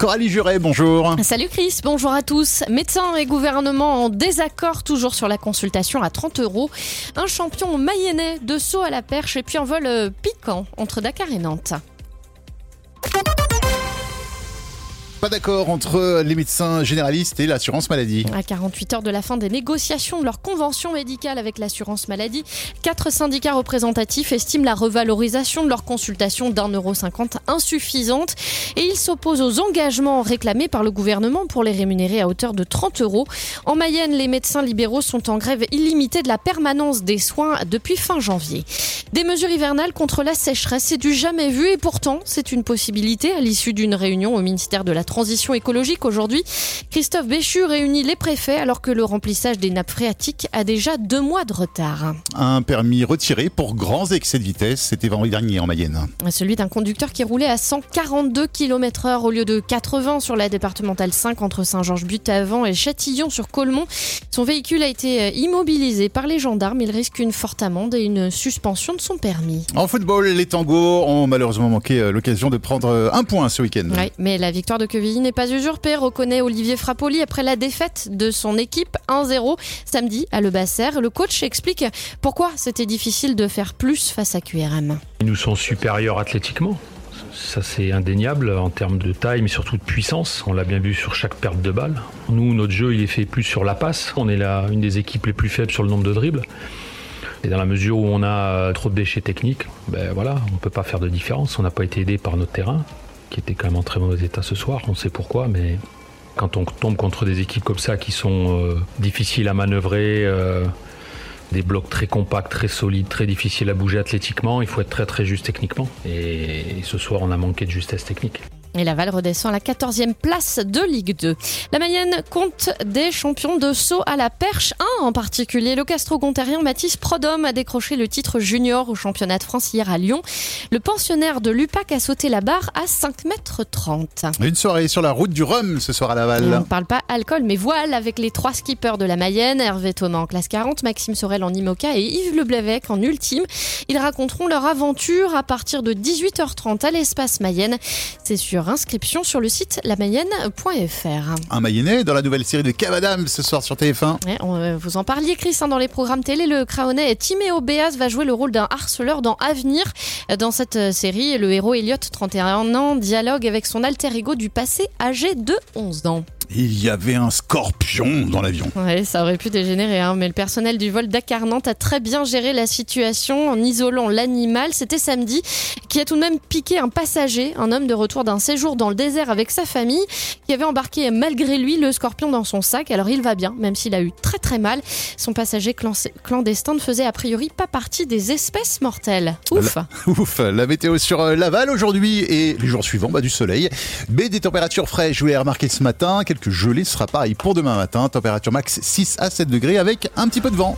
Coralie Juret, bonjour. Salut Chris, bonjour à tous. Médecins et gouvernement en désaccord toujours sur la consultation à 30 euros. Un champion mayennais de saut à la perche et puis un vol euh, piquant entre Dakar et Nantes. Pas d'accord entre les médecins généralistes et l'assurance maladie. À 48 heures de la fin des négociations de leur convention médicale avec l'assurance maladie, quatre syndicats représentatifs estiment la revalorisation de leur consultation d'un euro cinquante insuffisante et ils s'opposent aux engagements réclamés par le gouvernement pour les rémunérer à hauteur de 30 euros. En Mayenne, les médecins libéraux sont en grève illimitée de la permanence des soins depuis fin janvier. Des mesures hivernales contre la sécheresse, c'est du jamais vu et pourtant c'est une possibilité à l'issue d'une réunion au ministère de la transition écologique aujourd'hui. Christophe Béchu réunit les préfets alors que le remplissage des nappes phréatiques a déjà deux mois de retard. Un permis retiré pour grands excès de vitesse, c'était vendredi dernier en Mayenne. Celui d'un conducteur qui roulait à 142 km heure au lieu de 80 sur la départementale 5 entre Saint-Georges-But-Avant et Châtillon-sur-Colmont. Son véhicule a été immobilisé par les gendarmes. Il risque une forte amende et une suspension de son permis. En football, les tangos ont malheureusement manqué euh, l'occasion de prendre euh, un point ce week-end. Oui, mais la victoire de N'est pas usurpée, reconnaît Olivier Frappoli après la défaite de son équipe 1-0 samedi à Le Basser. Le coach explique pourquoi c'était difficile de faire plus face à QRM. Ils nous sont supérieurs athlétiquement. Ça c'est indéniable en termes de taille mais surtout de puissance. On l'a bien vu sur chaque perte de balle. Nous, notre jeu il est fait plus sur la passe. On est là une des équipes les plus faibles sur le nombre de dribbles. Et dans la mesure où on a trop de déchets techniques, ben on ne peut pas faire de différence. On n'a pas été aidé par notre terrain, qui était quand même en très mauvais état ce soir. On sait pourquoi, mais quand on tombe contre des équipes comme ça qui sont euh, difficiles à manœuvrer, euh, des blocs très compacts, très solides, très difficiles à bouger athlétiquement, il faut être très très juste techniquement. Et, et ce soir, on a manqué de justesse technique. Et Laval redescend à la 14e place de Ligue 2. La Mayenne compte des champions de saut à la perche. Un en particulier, le castro-gontérien Mathis Prodhomme a décroché le titre junior au championnat de France hier à Lyon. Le pensionnaire de l'UPAC a sauté la barre à 5 mètres 30. Une soirée sur la route du Rhum ce soir à Laval. On ne parle pas alcool mais voile avec les trois skippers de la Mayenne, Hervé Thomas en classe 40, Maxime Sorel en IMOCA et Yves Leblévec en ultime. Ils raconteront leur aventure à partir de 18h30 à l'espace Mayenne. C'est sûr inscription sur le site lamayenne.fr. Un Mayennais dans la nouvelle série de Cavadam ce soir sur TF1. Ouais, on, euh, vous en parliez, Chris, hein, dans les programmes télé. Le Craonais Timéo Béaz va jouer le rôle d'un harceleur dans Avenir. Dans cette euh, série, le héros Elliot, 31 ans, dialogue avec son alter ego du passé, âgé de 11 ans. Il y avait un scorpion dans l'avion. Ouais, ça aurait pu dégénérer, hein, mais le personnel du vol Dakar a très bien géré la situation en isolant l'animal. C'était samedi, qui a tout de même piqué un passager, un homme de retour d'un séjour dans le désert avec sa famille, qui avait embarqué malgré lui le scorpion dans son sac. Alors il va bien, même s'il a eu très très mal. Son passager clandestin ne faisait a priori pas partie des espèces mortelles. Ouf. La, ouf. La météo sur euh, Laval aujourd'hui et les jours suivants, bah, du soleil, mais des températures fraîches. Je vous l'ai remarqué ce matin. Quelques gelées ce sera pareil pour demain matin. Température max 6 à 7 degrés avec un petit peu de vent.